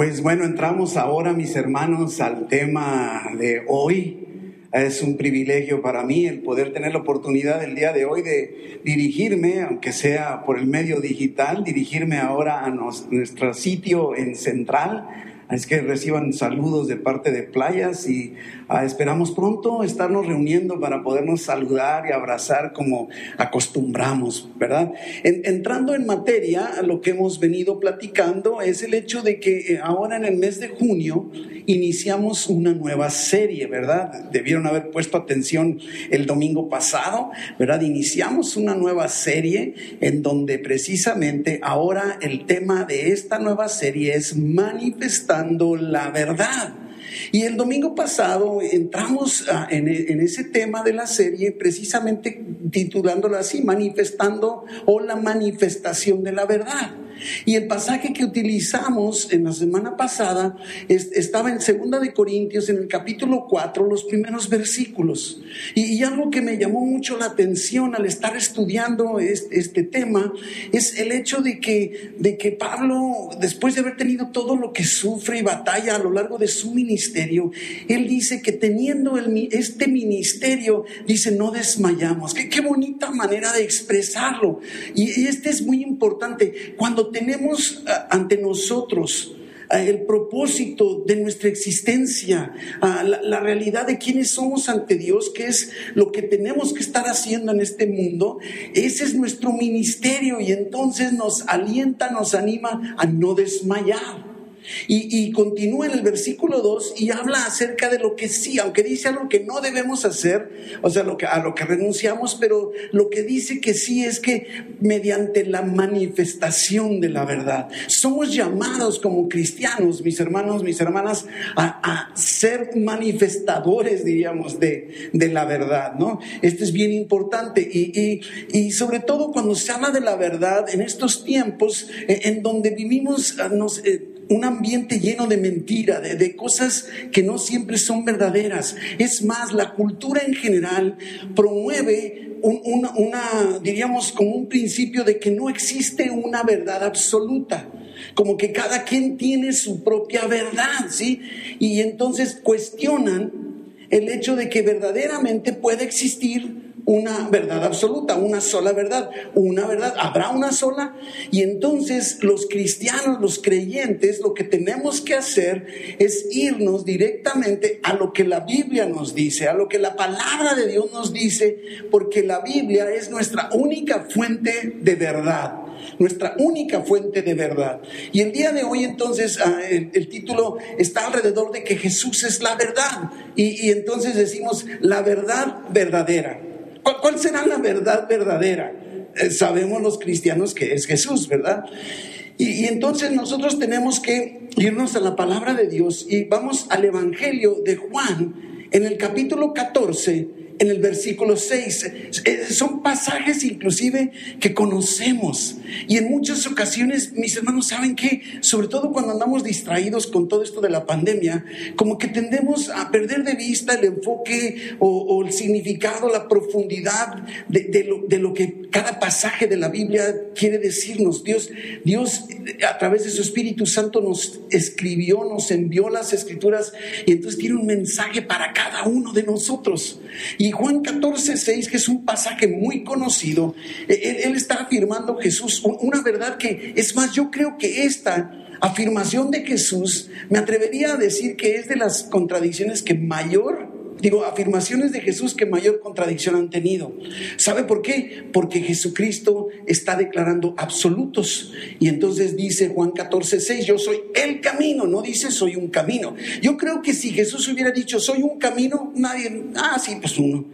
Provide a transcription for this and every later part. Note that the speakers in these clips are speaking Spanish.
Pues bueno, entramos ahora, mis hermanos, al tema de hoy. Es un privilegio para mí el poder tener la oportunidad el día de hoy de dirigirme, aunque sea por el medio digital, dirigirme ahora a nuestro sitio en Central. Es que reciban saludos de parte de Playas y Ah, esperamos pronto estarnos reuniendo para podernos saludar y abrazar como acostumbramos, ¿verdad? entrando en materia, lo que hemos venido platicando es el hecho de que eh, ahora en el mes de junio iniciamos una nueva serie, ¿verdad? Debieron haber puesto atención el domingo pasado, ¿verdad? Iniciamos una nueva serie en donde precisamente ahora el tema de esta nueva serie es la verdad. Y el domingo pasado entramos ah, en, en, ese tema de la serie precisamente titulándola así, manifestando o la manifestación de la verdad. Y el pasaje que utilizamos en la semana pasada estaba en Segunda de Corintios, en el capítulo 4, los primeros versículos. Y, algo que me llamó mucho la atención al estar estudiando este, tema es el hecho de que, de que Pablo, después de haber tenido todo lo que sufre y batalla a lo largo de su ministerio, él dice que teniendo este ministerio, dice, no desmayamos. Qué, qué bonita manera de expresarlo. Y, y este es muy importante. Cuando tenemos ah, ante nosotros ah, el propósito de nuestra existencia, ah, la, realidad de quiénes somos ante Dios, que es lo que tenemos que estar haciendo en este mundo, ese es nuestro ministerio y entonces nos alienta, nos anima a no desmayar. Y, continúa en el versículo 2 y habla acerca de lo que sí, aunque dice algo que no debemos hacer, o sea, lo que, a lo que renunciamos, pero lo que dice que sí es que mediante la manifestación de la verdad, somos llamados como cristianos, mis hermanos, mis hermanas, a, ser manifestadores, diríamos, de, de, la verdad, ¿no? Esto es bien importante y, y, sobre todo cuando se habla de la verdad en estos tiempos eh, en donde vivimos, ah, nos... Eh, un ambiente lleno de mentira, de, cosas que no siempre son verdaderas. Es más, la cultura en general promueve una, una, diríamos, como un principio de que no existe una verdad absoluta como que cada quien tiene su propia verdad, ¿sí? Y entonces cuestionan el hecho de que verdaderamente puede existir una verdad absoluta, una sola verdad, una verdad, habrá una sola. Y entonces los cristianos, los creyentes, lo que tenemos que hacer es irnos directamente a lo que la Biblia nos dice, a lo que la palabra de Dios nos dice, porque la Biblia es nuestra única fuente de verdad nuestra única fuente de verdad. Y el día de hoy entonces ah, el, título está alrededor de que Jesús es la verdad. y entonces decimos la verdad verdadera. ¿Cuál, será la verdad verdadera? Eh, sabemos los cristianos que es Jesús, ¿verdad? Y, y, entonces nosotros tenemos que irnos a la palabra de Dios y vamos al Evangelio de Juan en el capítulo 14 en el versículo 6. Eh, son pasajes inclusive que conocemos. Y en muchas ocasiones, mis hermanos, saben que, sobre todo cuando andamos distraídos con todo esto de la pandemia, como que tendemos a perder de vista el enfoque o, el significado, la profundidad de, lo, de, lo, que cada pasaje de la Biblia quiere decirnos. Dios, Dios a través de su Espíritu Santo nos escribió, nos envió las escrituras y entonces tiene un mensaje para cada uno de nosotros. Y Juan 14, 6, que es un pasaje muy conocido, eh, él, está afirmando Jesús una verdad que, es más, yo creo que esta afirmación de Jesús, me atrevería a decir que es de las contradicciones que mayor digo, afirmaciones de Jesús que mayor contradicción han tenido. ¿Sabe por qué? Porque Jesucristo está declarando absolutos. Y entonces dice Juan 14, 6, yo soy el camino, no dice soy un camino. Yo creo que si Jesús hubiera dicho soy un camino, nadie, ah, sí, pues uno.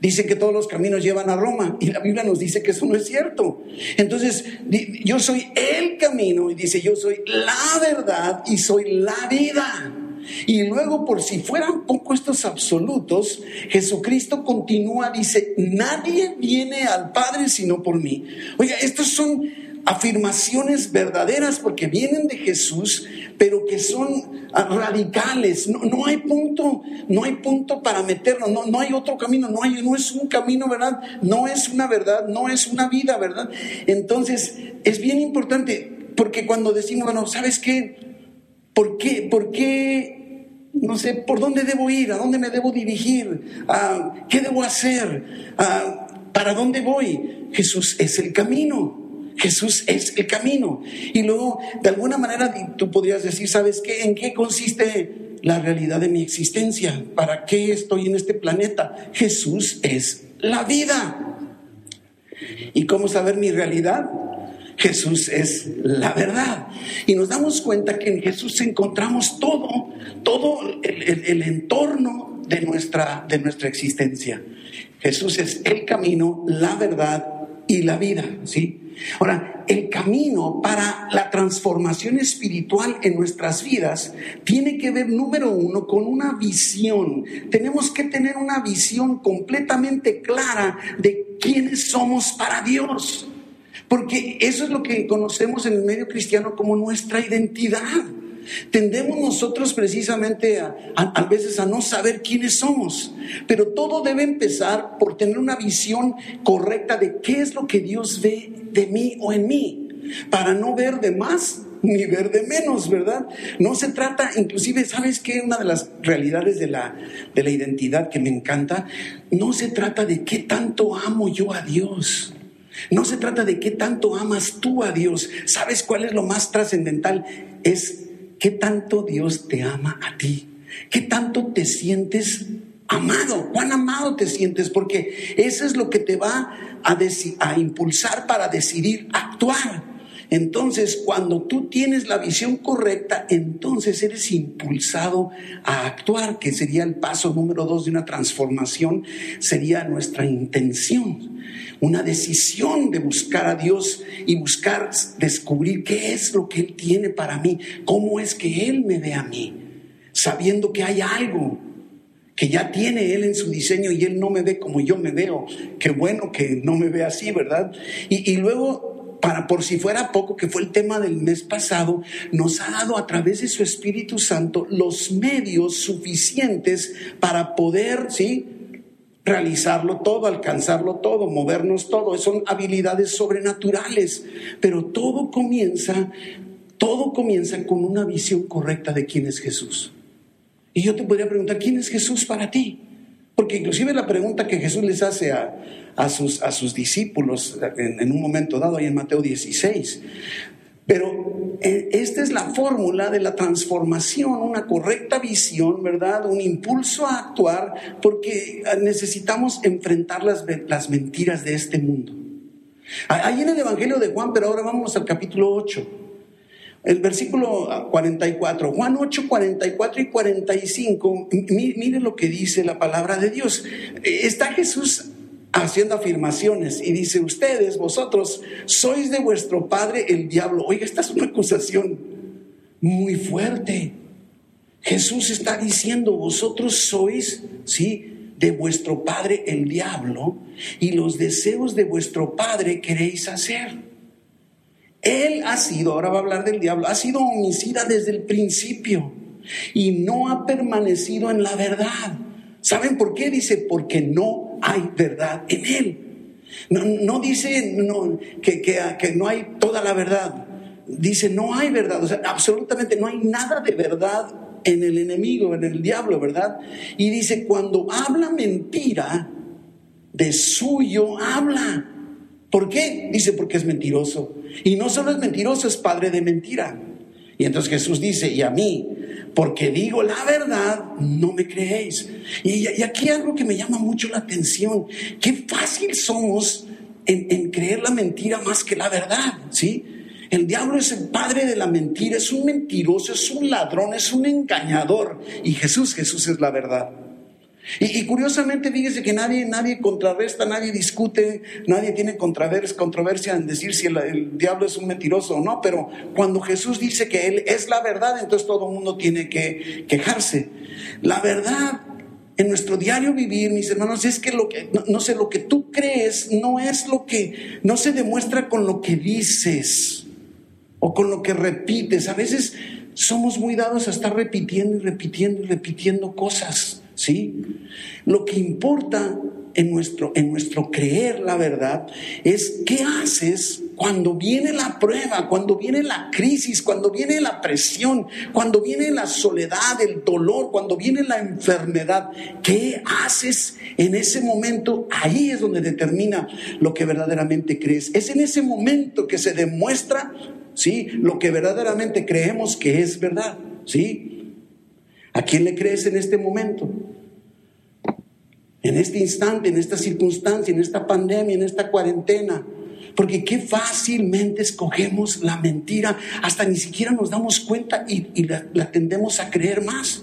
Dice que todos los caminos llevan a Roma y la Biblia nos dice que eso no es cierto. Entonces, yo soy el camino y dice yo soy la verdad y soy la vida. Y luego, por si fueran poco estos absolutos, Jesucristo continúa, dice, nadie viene al Padre sino por mí. Oiga, estos son afirmaciones verdaderas porque vienen de Jesús, pero que son radicales. No, hay punto, no hay punto para meternos, no, no hay otro camino, no, hay, no es un camino, ¿verdad? No es una verdad, no es una vida, ¿verdad? Entonces, es bien importante porque cuando decimos, bueno, ¿sabes qué? ¿Por qué? ¿Por qué? No sé, ¿por dónde debo ir? ¿A dónde me debo dirigir? ¿A ¿Qué debo hacer? ¿A ¿Para dónde voy? Jesús es el camino. Jesús es el camino. Y luego, de alguna manera, tú podrías decir, ¿sabes qué? ¿En qué consiste la realidad de mi existencia? ¿Para qué estoy en este planeta? Jesús es la vida. ¿Y cómo saber mi realidad? Jesús es la verdad. Y nos damos cuenta que en Jesús encontramos todo, todo el, entorno de nuestra, de nuestra existencia. Jesús es el camino, la verdad y la vida, ¿sí? Ahora, el camino para la transformación espiritual en nuestras vidas tiene que ver, número uno, con una visión. Tenemos que tener una visión completamente clara de quiénes somos para Dios. Porque eso es lo que conocemos en el medio cristiano como nuestra identidad. Tendemos nosotros precisamente a, veces a no saber quiénes somos, pero todo debe empezar por tener una visión correcta de qué es lo que Dios ve de mí o en mí, para no ver de más ni ver de menos, ¿verdad? No se trata, inclusive, ¿sabes qué? Una de las realidades de la, de la identidad que me encanta, no se trata de qué tanto amo yo a Dios. No se trata de qué tanto amas tú a Dios. ¿Sabes cuál es lo más trascendental? Es ¿Qué tanto Dios te ama a ti? ¿Qué tanto te sientes amado? ¿Cuán amado te sientes? Porque eso es lo que te va a, a impulsar para decidir actuar. Entonces, cuando tú tienes la visión correcta, entonces eres impulsado a actuar, que sería el paso número dos de una transformación, sería nuestra intención una decisión de buscar a Dios y buscar descubrir qué es lo que Él tiene para mí, cómo es que Él me ve a mí, sabiendo que hay algo que ya tiene Él en su diseño y Él no me ve como yo me veo. Qué bueno que no me ve así, ¿verdad? Y, y luego para por si fuera poco, que fue el tema del mes pasado, nos ha dado a través de su Espíritu Santo los medios suficientes para poder, ¿sí? realizarlo todo, alcanzarlo todo, movernos todo. Son habilidades sobrenaturales, pero todo comienza, todo comienza con una visión correcta de quién es Jesús. Y yo te podría preguntar, ¿quién es Jesús para ti? Porque inclusive la pregunta que Jesús les hace a, a, sus, a sus, discípulos en, un momento dado, ahí en Mateo 16, pero eh, esta es la fórmula de la transformación, una correcta visión, ¿verdad? Un impulso a actuar, porque eh, necesitamos enfrentar las, las mentiras de este mundo. Ahí en el Evangelio de Juan, pero ahora vamos al capítulo 8. El versículo 44, Juan 8, 44 y 45, mire lo que dice la palabra de Dios. Está Jesús haciendo afirmaciones y dice, ustedes, vosotros, sois de vuestro padre el diablo. Oiga, esta es una acusación muy fuerte. Jesús está diciendo, vosotros sois, sí, de vuestro padre el diablo y los deseos de vuestro padre queréis hacer. Él ha sido, ahora va a hablar del diablo, ha sido homicida desde el principio y no ha permanecido en la verdad. ¿Saben por qué? Dice, porque no hay verdad en él. No, dice que, que, no hay toda la verdad. Dice, no hay verdad. O sea, absolutamente no hay nada de verdad en el enemigo, en el diablo, ¿verdad? Y dice, cuando habla mentira, de suyo habla. ¿Por qué? Dice, porque es mentiroso. Y no solo es mentiroso, es padre de mentira. Y entonces Jesús dice, y a mí, porque digo la verdad, no me creéis. Y, aquí algo que me llama mucho la atención, qué fácil somos en, en creer la mentira más que la verdad, ¿sí? El diablo es el padre de la mentira, es un mentiroso, es un ladrón, es un engañador. Y Jesús, Jesús es la verdad. Y, curiosamente, fíjese que nadie, nadie contrarresta, nadie discute, nadie tiene controversia en decir si el, diablo es un mentiroso o no, pero cuando Jesús dice que Él es la verdad, entonces todo el mundo tiene que quejarse. La verdad en nuestro diario vivir, mis hermanos, es que lo que, no, sé, lo que tú crees no es lo que, no se demuestra con lo que dices o con lo que repites. A veces somos muy dados a estar repitiendo y repitiendo y repitiendo cosas. ¿Sí? Lo que importa en nuestro, en nuestro creer la verdad es qué haces cuando viene la prueba, cuando viene la crisis, cuando viene la presión, cuando viene la soledad, el dolor, cuando viene la enfermedad, ¿qué haces en ese momento? Ahí es donde determina lo que verdaderamente crees. Es en ese momento que se demuestra, ¿sí? Lo que verdaderamente creemos que es verdad, ¿sí? ¿A quién le crees en este momento? En este instante, en esta circunstancia, en esta pandemia, en esta cuarentena. Porque qué fácilmente escogemos la mentira, hasta ni siquiera nos damos cuenta y, la, tendemos a creer más.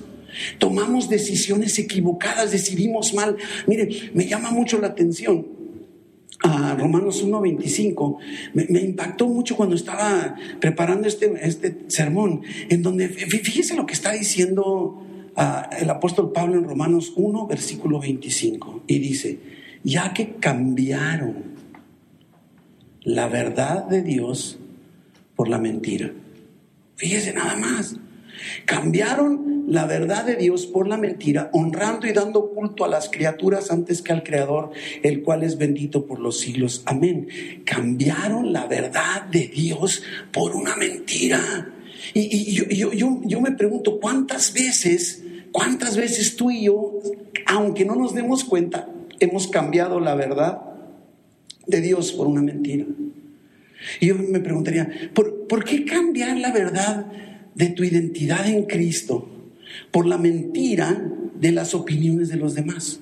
Tomamos decisiones equivocadas, decidimos mal. Mire, me llama mucho la atención a Romanos 1.25, me, me, impactó mucho cuando estaba preparando este, este sermón, en donde, fíjese lo que está diciendo el apóstol Pablo en Romanos 1, versículo 25, y dice, ya que cambiaron la verdad de Dios por la mentira. Fíjese nada más. Cambiaron la verdad de Dios por la mentira, honrando y dando culto a las criaturas antes que al Creador, el cual es bendito por los siglos. Amén. Cambiaron la verdad de Dios por una mentira. Y, yo, yo me pregunto, ¿cuántas veces, cuántas veces tú y yo, aunque no nos demos cuenta, hemos cambiado la verdad de Dios por una mentira. Y yo me preguntaría, ¿por, ¿por, qué cambiar la verdad de tu identidad en Cristo por la mentira de las opiniones de los demás?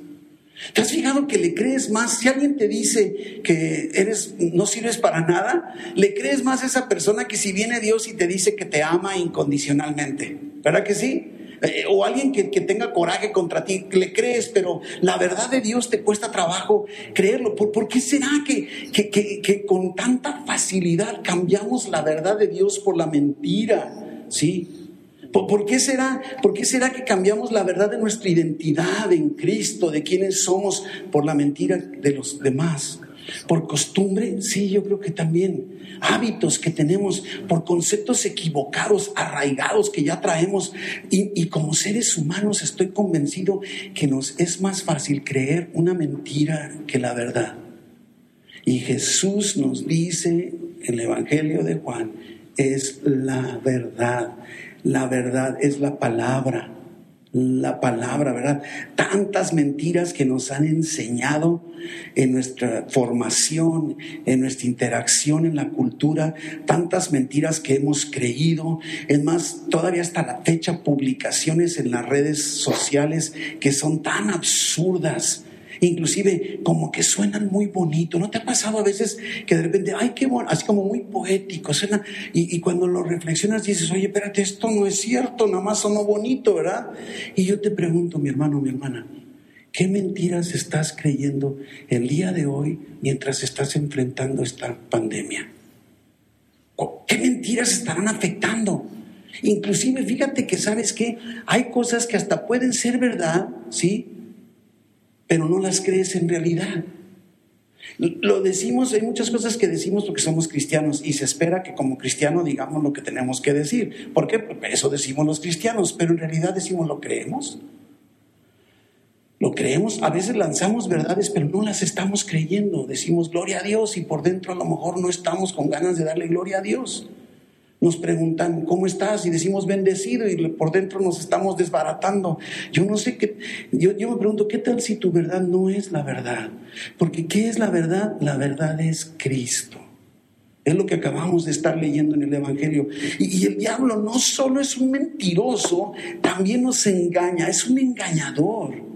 ¿Te has fijado que le crees más? Si alguien te dice que eres, no sirves para nada, le crees más a esa persona que si viene Dios y te dice que te ama incondicionalmente. ¿Verdad que sí? Eh, o alguien que, tenga coraje contra ti, le crees, pero la verdad de Dios te cuesta trabajo creerlo. ¿Por, qué será que, que, con tanta facilidad cambiamos la verdad de Dios por la mentira? ¿Sí? ¿Por, qué será, ¿Por qué será que cambiamos la verdad de nuestra identidad en Cristo, de quiénes somos, por la mentira de los demás? Por costumbre, sí, yo creo que también. Hábitos que tenemos, por conceptos equivocados, arraigados que ya traemos. Y, y, como seres humanos estoy convencido que nos es más fácil creer una mentira que la verdad. Y Jesús nos dice en el Evangelio de Juan, es la verdad. La verdad es la palabra la palabra, ¿verdad? Tantas mentiras que nos han enseñado en nuestra formación, en nuestra interacción en la cultura, tantas mentiras que hemos creído. Es más, todavía hasta la fecha publicaciones en las redes sociales que son tan absurdas inclusive como que suenan muy bonito. ¿No te ha pasado a veces que de repente, ay, qué bueno, así como muy poético, suena, y, cuando lo reflexionas dices, oye, espérate, esto no es cierto, nada más sonó bonito, ¿verdad? Y yo te pregunto, mi hermano, mi hermana, ¿qué mentiras estás creyendo el día de hoy mientras estás enfrentando esta pandemia? ¿Qué mentiras estarán afectando? Inclusive, fíjate que sabes que hay cosas que hasta pueden ser verdad, ¿sí? Pero no las crees en realidad. Lo decimos, hay muchas cosas que decimos porque somos cristianos y se espera que como cristiano digamos lo que tenemos que decir. ¿Por qué? Porque eso decimos los cristianos, pero en realidad decimos lo creemos. Lo creemos, a veces lanzamos verdades, pero no las estamos creyendo. Decimos gloria a Dios y por dentro a lo mejor no estamos con ganas de darle gloria a Dios nos preguntan, ¿cómo estás? Y decimos bendecido y por dentro nos estamos desbaratando. Yo no sé qué, yo, yo me pregunto, ¿qué tal si tu verdad no es la verdad? Porque ¿qué es la verdad? La verdad es Cristo. Es lo que acabamos de estar leyendo en el Evangelio. Y, y, el diablo no solo es un mentiroso, también nos engaña, es un engañador.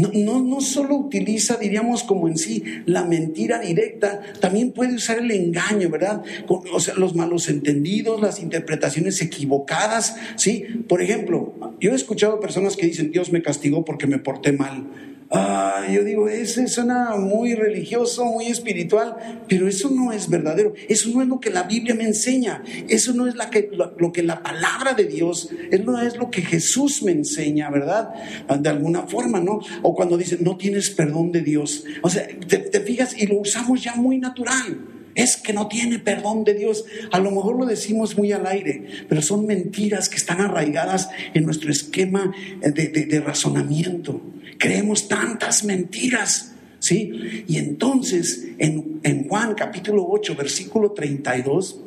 No, no, solo utiliza, diríamos, como en sí, la mentira directa, también puede usar el engaño, ¿verdad? O sea, los malos entendidos, las interpretaciones equivocadas, ¿sí? Por ejemplo, yo he escuchado personas que dicen, Dios me castigó porque me porté mal. Ah, yo digo, ese suena muy religioso, muy espiritual, pero eso no es verdadero. Eso no es lo que la Biblia me enseña. Eso no es que, lo, que la palabra de Dios, eso no es lo que Jesús me enseña, ¿verdad? De alguna forma, ¿no? O cuando dice, no tienes perdón de Dios. O sea, te, te fijas y lo usamos ya muy natural. Es que no tiene perdón de Dios. A lo mejor lo decimos muy al aire, pero son mentiras que están arraigadas en nuestro esquema de, de razonamiento creemos tantas mentiras, ¿Sí? Y entonces en, Juan capítulo 8, versículo 32,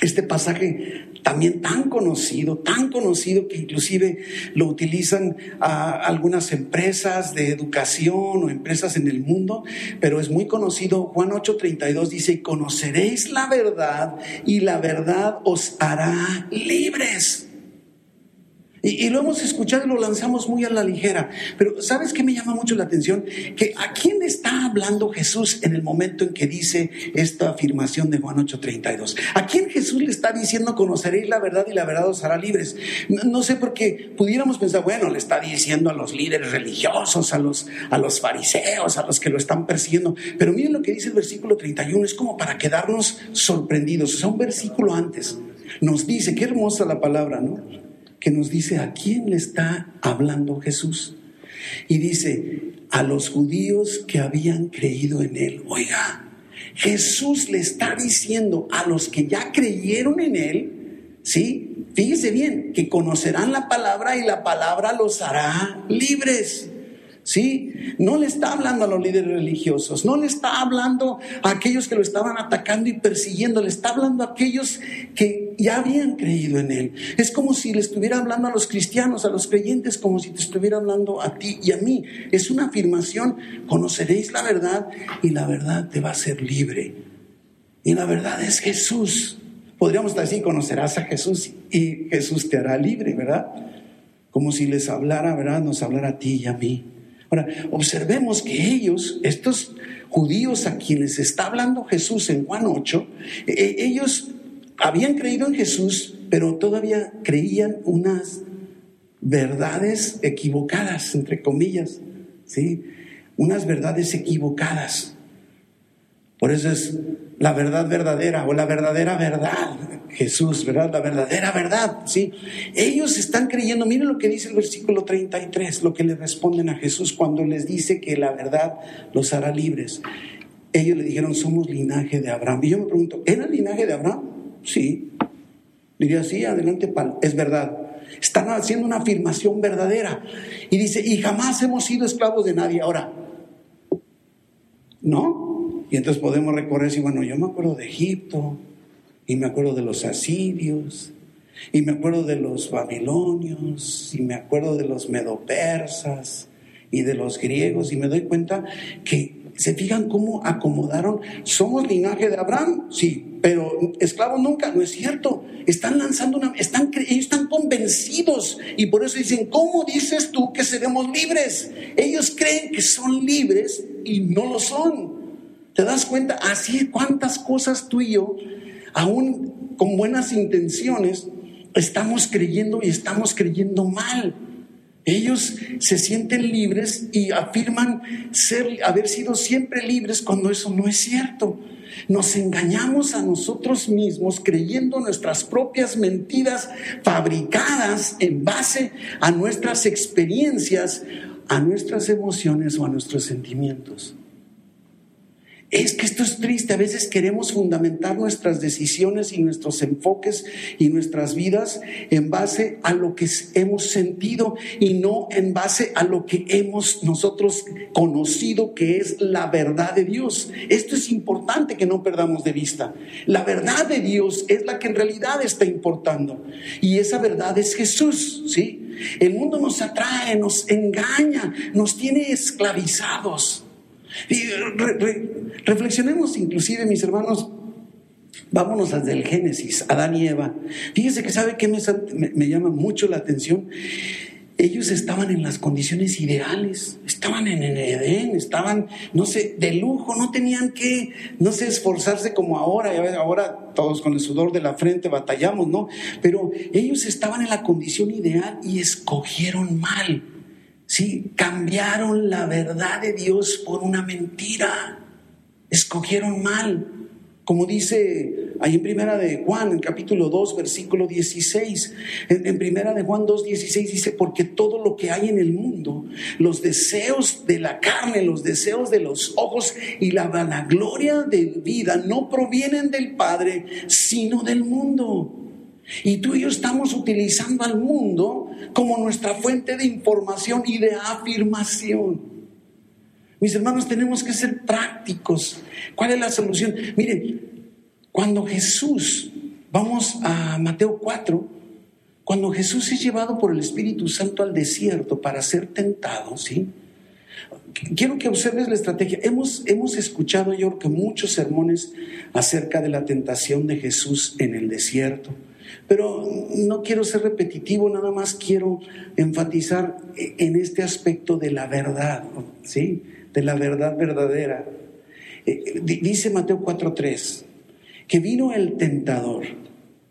este pasaje también tan conocido, tan conocido que inclusive lo utilizan algunas empresas de educación o empresas en el mundo, pero es muy conocido. Juan 8:32 dice, conoceréis la verdad y la verdad os hará libres. Y, lo hemos escuchado y lo lanzamos muy a la ligera. Pero ¿sabes qué me llama mucho la atención? Que a quién está hablando Jesús en el momento en que dice esta afirmación de Juan 8:32. ¿A quién Jesús le está diciendo conoceréis la verdad y la verdad os hará libres? No, sé por qué pudiéramos pensar, bueno, le está diciendo a los líderes religiosos, a los, a los fariseos, a los que lo están persiguiendo. Pero miren lo que dice el versículo 31, es como para quedarnos sorprendidos. O sea, un versículo antes nos dice, qué hermosa la palabra, ¿no? Que nos dice a quién le está hablando Jesús. Y dice, a los judíos que habían creído en él. Oiga, Jesús le está diciendo a los que ya creyeron en él, ¿sí? Fíjese bien, que conocerán la palabra y la palabra los hará libres. ¿Sí? No le está hablando a los líderes religiosos, no le está hablando a aquellos que lo estaban atacando y persiguiendo, le está hablando a aquellos que ya habían creído en Él. Es como si le estuviera hablando a los cristianos, a los creyentes, como si te estuviera hablando a ti y a mí. Es una afirmación, conoceréis la verdad y la verdad te va a ser libre. Y la verdad es Jesús. Podríamos decir, conocerás a Jesús y Jesús te hará libre, ¿verdad? Como si les hablara, ¿verdad? Nos hablara a ti y a mí. Ahora, observemos que ellos, estos judíos a quienes está hablando Jesús en Juan 8, eh, ellos habían creído en Jesús, pero todavía creían unas verdades equivocadas, entre comillas, ¿sí? Unas verdades equivocadas. Por eso es la verdad verdadera o la verdadera verdad. Jesús, ¿verdad? La verdadera verdad, ¿sí? Ellos están creyendo, miren lo que dice el versículo 33, lo que le responden a Jesús cuando les dice que la verdad los hará libres. Ellos le dijeron, somos linaje de Abraham. Y yo me pregunto, ¿era el linaje de Abraham? Sí. Diría, sí, adelante, es verdad. Están haciendo una afirmación verdadera. Y dice, y jamás hemos sido esclavos de nadie. Ahora, ¿no? Y entonces podemos recorrer y bueno, yo me acuerdo de Egipto, y me acuerdo de los asirios, y me acuerdo de los babilonios, y me acuerdo de los medopersas, y de los griegos, y me doy cuenta que se fijan cómo acomodaron, somos linaje de Abraham, sí, pero esclavos nunca, no es cierto. Están lanzando una, están, ellos están convencidos y por eso dicen, ¿cómo dices tú que seremos libres? Ellos creen que son libres y no lo son. ¿Te das cuenta? Así cuántas cosas tú y yo, aún con buenas intenciones, estamos creyendo y estamos creyendo mal. Ellos se sienten libres y afirman ser, haber sido siempre libres cuando eso no es cierto. Nos engañamos a nosotros mismos creyendo nuestras propias mentiras fabricadas en base a nuestras experiencias, a nuestras emociones o a nuestros sentimientos. Es que esto es triste. A veces queremos fundamentar nuestras decisiones y nuestros enfoques y nuestras vidas en base a lo que hemos sentido y no en base a lo que hemos nosotros conocido que es la verdad de Dios. Esto es importante que no perdamos de vista. La verdad de Dios es la que en realidad está importando. Y esa verdad es Jesús, ¿sí? El mundo nos atrae, nos engaña, nos tiene esclavizados. Y reflexionemos inclusive, mis hermanos, vámonos desde el Génesis, Adán y Eva. Fíjense que sabe que me, me, llama mucho la atención. Ellos estaban en las condiciones ideales, estaban en el Edén, estaban, no sé, de lujo, no tenían que, no sé, esforzarse como ahora, ahora todos con el sudor de la frente batallamos, ¿no? Pero ellos estaban en la condición ideal y escogieron mal. Sí, cambiaron la verdad de Dios por una mentira. Escogieron mal. Como dice ahí en Primera de Juan, en capítulo 2, versículo 16. En, Primera de Juan 2, 16 dice, porque todo lo que hay en el mundo, los deseos de la carne, los deseos de los ojos y la vanagloria de vida no provienen del Padre, sino del mundo. Y tú y yo estamos utilizando al mundo como nuestra fuente de información y de afirmación. Mis hermanos, tenemos que ser prácticos. ¿Cuál es la solución? Miren, cuando Jesús, vamos a Mateo 4, cuando Jesús es llevado por el Espíritu Santo al desierto para ser tentado, ¿sí? Quiero que observes la estrategia. Hemos, hemos escuchado, yo muchos sermones acerca de la tentación de Jesús en el desierto. Pero no quiero ser repetitivo, nada más quiero enfatizar en este aspecto de la verdad, ¿sí? De la verdad verdadera. Eh, dice Mateo 4:3 que vino el tentador,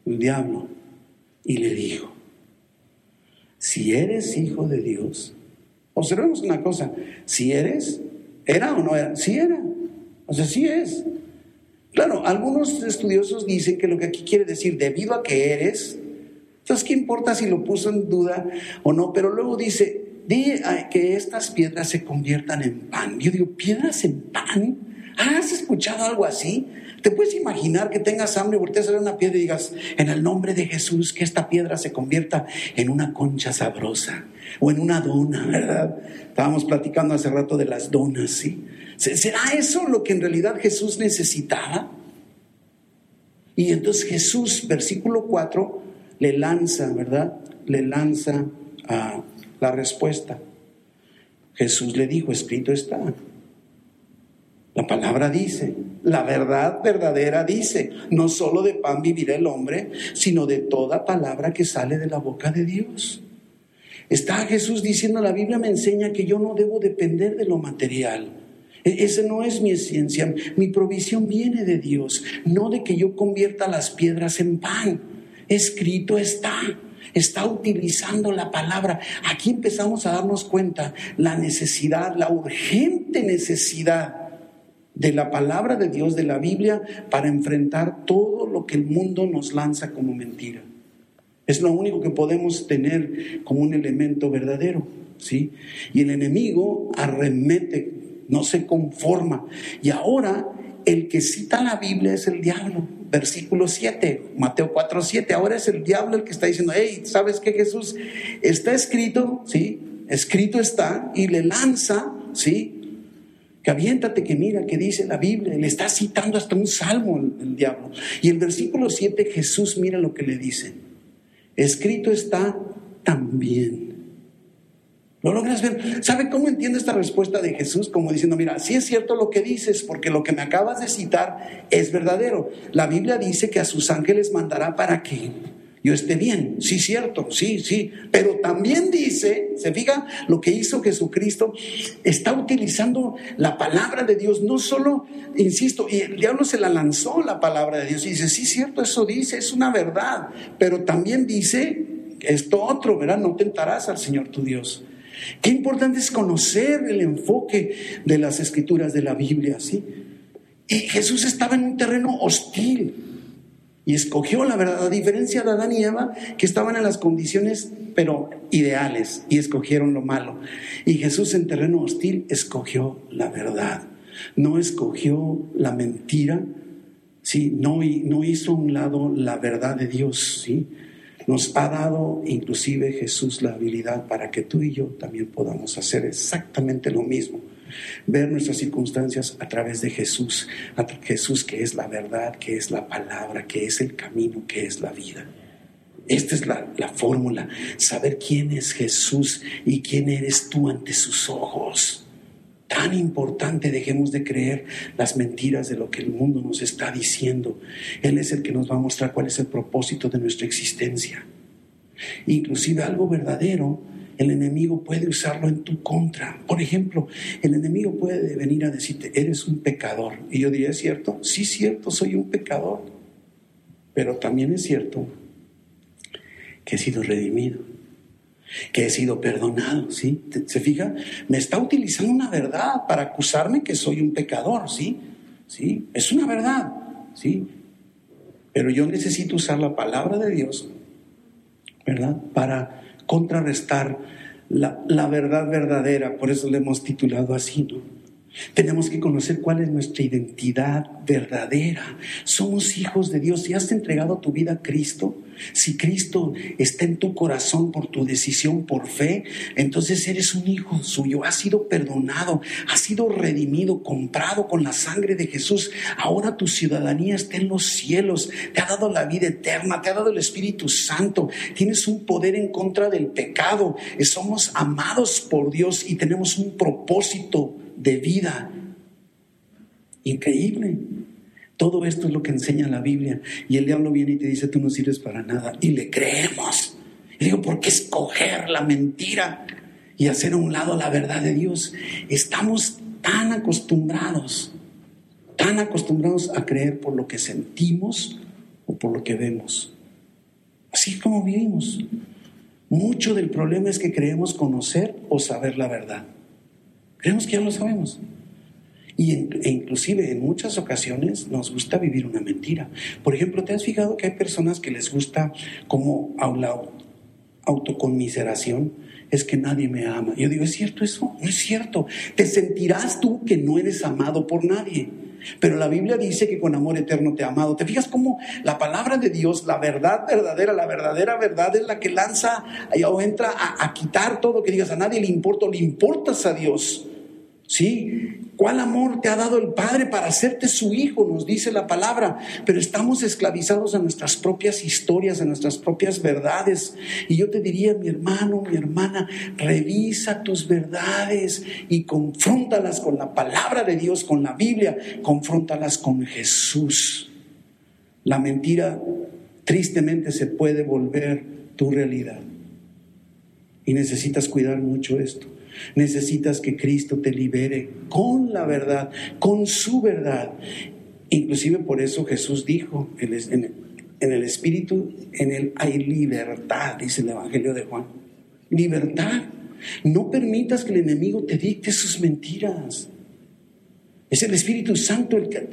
el diablo, y le dijo, si eres hijo de Dios, observemos una cosa, si eres, ¿era o no era? Sí era, o sea, sí es. Claro, algunos estudiosos dicen que lo que aquí quiere decir, debido a que eres, entonces, ¿qué importa si lo puso en duda o no? Pero luego dice, di que estas piedras se conviertan en pan. Yo digo, ¿piedras en pan? ¿Has escuchado algo así? ¿Te puedes imaginar que tengas hambre, volteas a ver una piedra y digas, en el nombre de Jesús, que esta piedra se convierta en una concha sabrosa o en una dona, ¿verdad? Estábamos platicando hace rato de las donas, ¿sí? ¿Será eso lo que en realidad Jesús necesitaba? Y entonces Jesús, versículo 4, le lanza, ¿verdad? Le lanza a la respuesta. Jesús le dijo, escrito está. La palabra dice, la verdad verdadera dice, no solo de pan vivirá el hombre, sino de toda palabra que sale de la boca de Dios. Está Jesús diciendo, la Biblia me enseña que yo no debo depender de lo material. E-, esa no es mi esencia. Mi provisión viene de Dios, no de que yo convierta las piedras en pan. Escrito está. Está utilizando la palabra. Aquí empezamos a darnos cuenta la necesidad, la urgente necesidad de la palabra de Dios, de la Biblia, para enfrentar todo lo que el mundo nos lanza como mentira. Es lo único que podemos tener como un elemento verdadero, ¿sí? Y el enemigo arremete, no se conforma. Y ahora el que cita la Biblia es el diablo. Versículo 7, Mateo 4, 7. Ahora es el diablo el que está diciendo, hey, ¿sabes qué Jesús? Está escrito, ¿sí? Escrito está y le lanza, ¿sí? que aviéntate, que mira, que dice la Biblia, le está citando hasta un salmo el, diablo. Y el versículo 7 Jesús mira lo que le dice. Escrito está también. ¿Lo logras ver? ¿Sabe cómo entiendo esta respuesta de Jesús? Como diciendo, mira, sí es cierto lo que dices, porque lo que me acabas de citar es verdadero. La Biblia dice que a sus ángeles mandará para que yo esté bien. Sí, cierto, sí, sí. Pero también dice, se fija lo que hizo Jesucristo, está utilizando la palabra de Dios, no solo, insisto, y el diablo se la lanzó la palabra de Dios y dice, sí, cierto, eso dice, es una verdad. Pero también dice esto otro, ¿verdad? No tentarás al Señor tu Dios. Qué importante es conocer el enfoque de las escrituras de la Biblia, ¿sí? Y Jesús estaba en un terreno hostil y escogió la verdad, a diferencia de Adán y Eva, que estaban en las condiciones, pero ideales, y escogieron lo malo. Y Jesús en terreno hostil escogió la verdad, no escogió la mentira, ¿sí? no, no hizo a un lado la verdad de Dios. ¿sí? Nos ha dado inclusive Jesús la habilidad para que tú y yo también podamos hacer exactamente lo mismo ver nuestras circunstancias a través de Jesús, a Jesús que es la verdad, que es la palabra, que es el camino, que es la vida. Esta es la, la fórmula, saber quién es Jesús y quién eres tú ante sus ojos. Tan importante, dejemos de creer las mentiras de lo que el mundo nos está diciendo. Él es el que nos va a mostrar cuál es el propósito de nuestra existencia. Inclusive algo verdadero el enemigo puede usarlo en tu contra. Por ejemplo, el enemigo puede venir a decirte, eres un pecador. Y yo diría, ¿es cierto? Sí, cierto, soy un pecador. Pero también es cierto que he sido redimido, que he sido perdonado, ¿sí? ¿Se fija? Me está utilizando una verdad para acusarme que soy un pecador, ¿sí? ¿Sí? Es una verdad, ¿sí? Pero yo necesito usar la palabra de Dios, ¿verdad? Para contrarrestar la, verdad verdadera, por eso le hemos titulado así, ¿no? Tenemos que conocer cuál es nuestra identidad verdadera. Somos hijos de Dios. Si has entregado tu vida a Cristo, si Cristo está en tu corazón por tu decisión, por fe, entonces eres un hijo suyo. Has sido perdonado, has sido redimido, comprado con la sangre de Jesús. Ahora tu ciudadanía está en los cielos. Te ha dado la vida eterna, te ha dado el Espíritu Santo. Tienes un poder en contra del pecado. Somos amados por Dios y tenemos un propósito de vida. Increíble. Todo esto es lo que enseña la Biblia. Y el diablo viene y te dice, tú no sirves para nada. Y le creemos. Y digo, ¿por qué escoger la mentira y hacer a un lado la verdad de Dios? Estamos tan acostumbrados, tan acostumbrados a creer por lo que sentimos o por lo que vemos. Así como vivimos. Mucho del problema es que creemos conocer o saber la verdad. Creemos que ya lo sabemos. Y e inclusive en muchas ocasiones nos gusta vivir una mentira. Por ejemplo, ¿te has fijado que hay personas que les gusta como la autoconmiseración? Es que nadie me ama. Yo digo, ¿es cierto eso? No es cierto. Te sentirás tú que no eres amado por nadie. Pero la Biblia dice que con amor eterno te ha amado. ¿Te fijas cómo la palabra de Dios, la verdad verdadera, la verdadera verdad es la que lanza o entra a, a quitar todo que digas a nadie le importa, le importas a Dios? ¿Sí? ¿Cuál amor te ha dado el Padre para hacerte su hijo? Nos dice la palabra. Pero estamos esclavizados a nuestras propias historias, a nuestras propias verdades. Y yo te diría, mi hermano, mi hermana, revisa tus verdades y confróntalas con la palabra de Dios, con la Biblia, confróntalas con Jesús. La mentira tristemente se puede volver tu realidad. Y necesitas cuidar mucho esto. Necesitas que Cristo te libere con la verdad, con su verdad. Inclusive por eso Jesús dijo en el Espíritu, en él hay libertad, dice el Evangelio de Juan. Libertad. No permitas que el enemigo te dicte sus mentiras. Es el Espíritu Santo el que,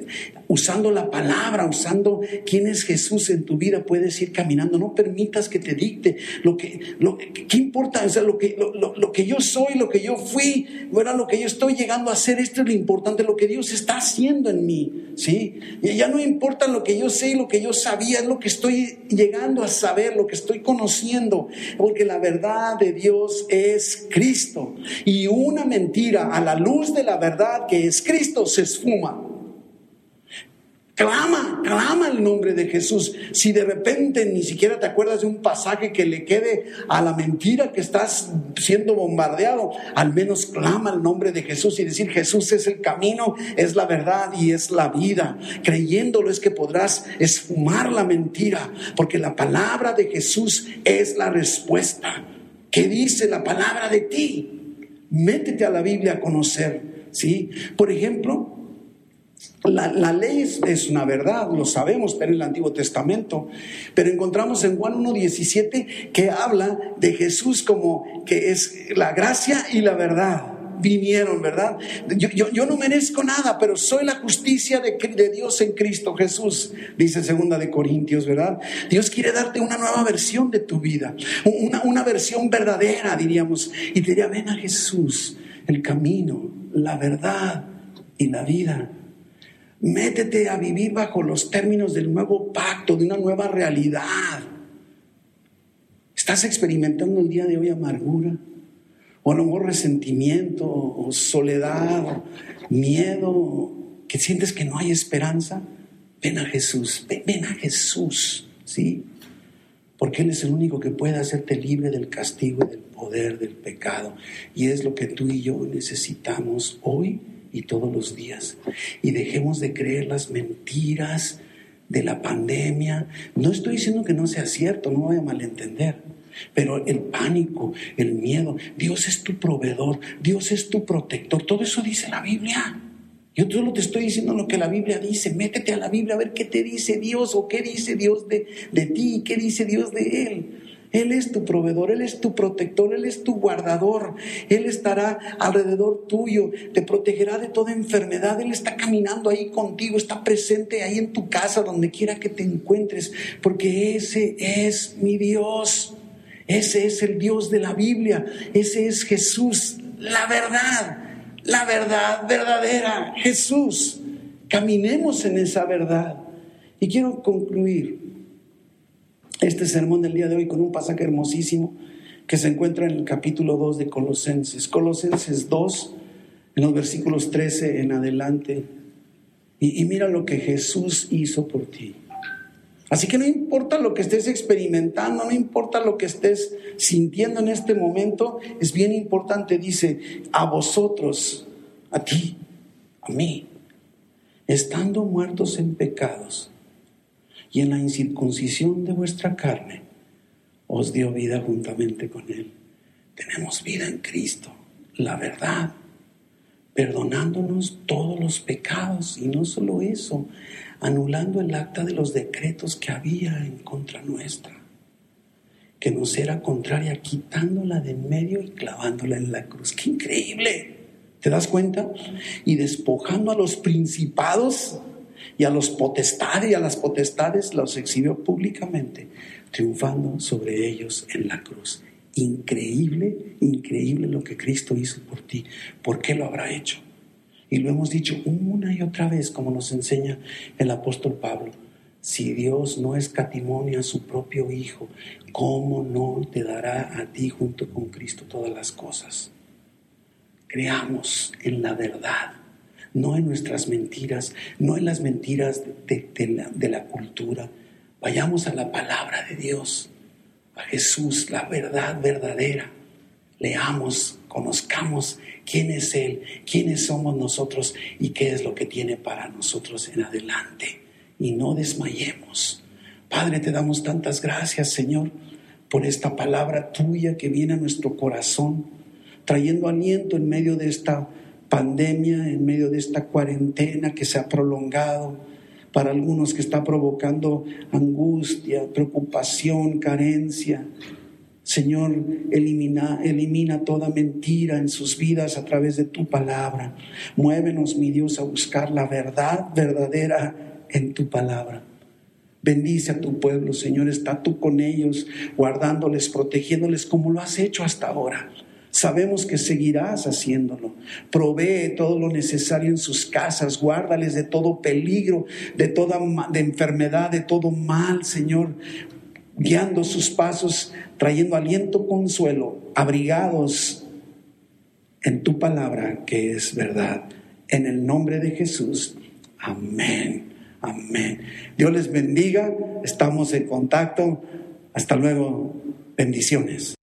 usando la palabra, usando quién es Jesús en tu vida, puedes ir caminando. No permitas que te dicte lo que, lo, ¿qué importa? O sea, lo que, lo, que yo soy, lo que yo fui, lo que yo estoy llegando a ser. Esto es lo importante, lo que Dios está haciendo en mí, ¿sí? Y ya no importa lo que yo sé y lo que yo sabía, es lo que estoy llegando a saber, lo que estoy conociendo, porque la verdad de Dios es Cristo. Y una mentira a la luz de la verdad que es Cristo se esfuma. Clama, clama el nombre de Jesús. Si de repente ni siquiera te acuerdas de un pasaje que le quede a la mentira que estás siendo bombardeado, al menos clama el nombre de Jesús y decir Jesús es el camino, es la verdad y es la vida. Creyéndolo es que podrás esfumar la mentira, porque la palabra de Jesús es la respuesta. ¿Qué dice la palabra de ti? Métete a la Biblia a conocer. ¿Sí? Por ejemplo, la, ley es, una verdad, lo sabemos, pero en el Antiguo Testamento. Pero encontramos en Juan 1.17 que habla de Jesús como que es la gracia y la verdad. Vinieron, ¿verdad? Yo, no merezco nada, pero soy la justicia de, de, Dios en Cristo Jesús, dice segunda de Corintios, ¿verdad? Dios quiere darte una nueva versión de tu vida, una, una versión verdadera, diríamos. Y te diría, ven a Jesús, el camino, la verdad y la vida. Métete a vivir bajo los términos del nuevo pacto, de una nueva realidad. ¿Estás experimentando el día de hoy amargura? O a resentimiento, o soledad, miedo, que sientes que no hay esperanza. Ven a Jesús, ven, ven a Jesús, ¿sí? Porque Él es el único que puede hacerte libre del castigo y del poder del pecado. Y es lo que tú y yo necesitamos hoy y todos los días. Y dejemos de creer las mentiras de la pandemia. No estoy diciendo que no sea cierto, no voy a malentender. Pero el pánico, el miedo, Dios es tu proveedor, Dios es tu protector, todo eso dice la Biblia. Yo solo te estoy diciendo lo que la Biblia dice. Métete a la Biblia a ver qué te dice Dios o qué dice Dios de, de ti, qué dice Dios de Él. Él es tu proveedor, Él es tu protector, Él es tu guardador, Él estará alrededor tuyo, te protegerá de toda enfermedad, Él está caminando ahí contigo, está presente ahí en tu casa, donde quiera que te encuentres, porque ese es mi Dios, ese es el Dios de la Biblia, ese es Jesús, la verdad la verdad verdadera, Jesús. Caminemos en esa verdad. Y quiero concluir este sermón del día de hoy con un pasaje hermosísimo que se encuentra en el capítulo 2 de Colosenses. Colosenses 2, en los versículos 13 en adelante. Y, y mira lo que Jesús hizo por ti. Así que no importa lo que estés experimentando, no importa lo que estés sintiendo en este momento, es bien importante, dice, a vosotros, a ti, a mí, estando muertos en pecados y en la incircuncisión de vuestra carne, os dio vida juntamente con Él. Tenemos vida en Cristo, la verdad, perdonándonos todos los pecados y no solo eso, anulando el acta de los decretos que había en contra nuestra, que nos era contraria, quitándola de medio y clavándola en la cruz. ¡Qué increíble! ¿Te das cuenta? Y despojando a los principados y a los potestades y a las potestades los exhibió públicamente, triunfando sobre ellos en la cruz. Increíble, increíble lo que Cristo hizo por ti. ¿Por qué lo habrá hecho? Y lo hemos dicho una y otra vez, como nos enseña el apóstol Pablo. Si Dios no escatimonia a su propio Hijo, ¿cómo no te dará a ti junto con Cristo todas las cosas? Creamos en la verdad, no en nuestras mentiras, no en las mentiras de, la, la cultura. Vayamos a la palabra de Dios, a Jesús, la verdad verdadera. Leamos, conozcamos quién es Él, quiénes somos nosotros y qué es lo que tiene para nosotros en adelante. Y no desmayemos. Padre, te damos tantas gracias, Señor, por esta palabra tuya que viene a nuestro corazón, trayendo aliento en medio de esta pandemia, en medio de esta cuarentena que se ha prolongado, para algunos que está provocando angustia, preocupación, carencia. Señor, elimina, elimina toda mentira en sus vidas a través de tu palabra. Muévenos, mi Dios, a buscar la verdad verdadera en tu palabra. Bendice a tu pueblo, Señor. Está tú con ellos, guardándoles, protegiéndoles como lo has hecho hasta ahora. Sabemos que seguirás haciéndolo. Provee todo lo necesario en sus casas, guárdales de todo peligro, de toda enfermedad, de todo mal, Señor guiando sus pasos, trayendo aliento, consuelo, abrigados en tu palabra que es verdad. En el nombre de Jesús. Amén. Amén. Dios les bendiga. Estamos en contacto. Hasta luego. Bendiciones.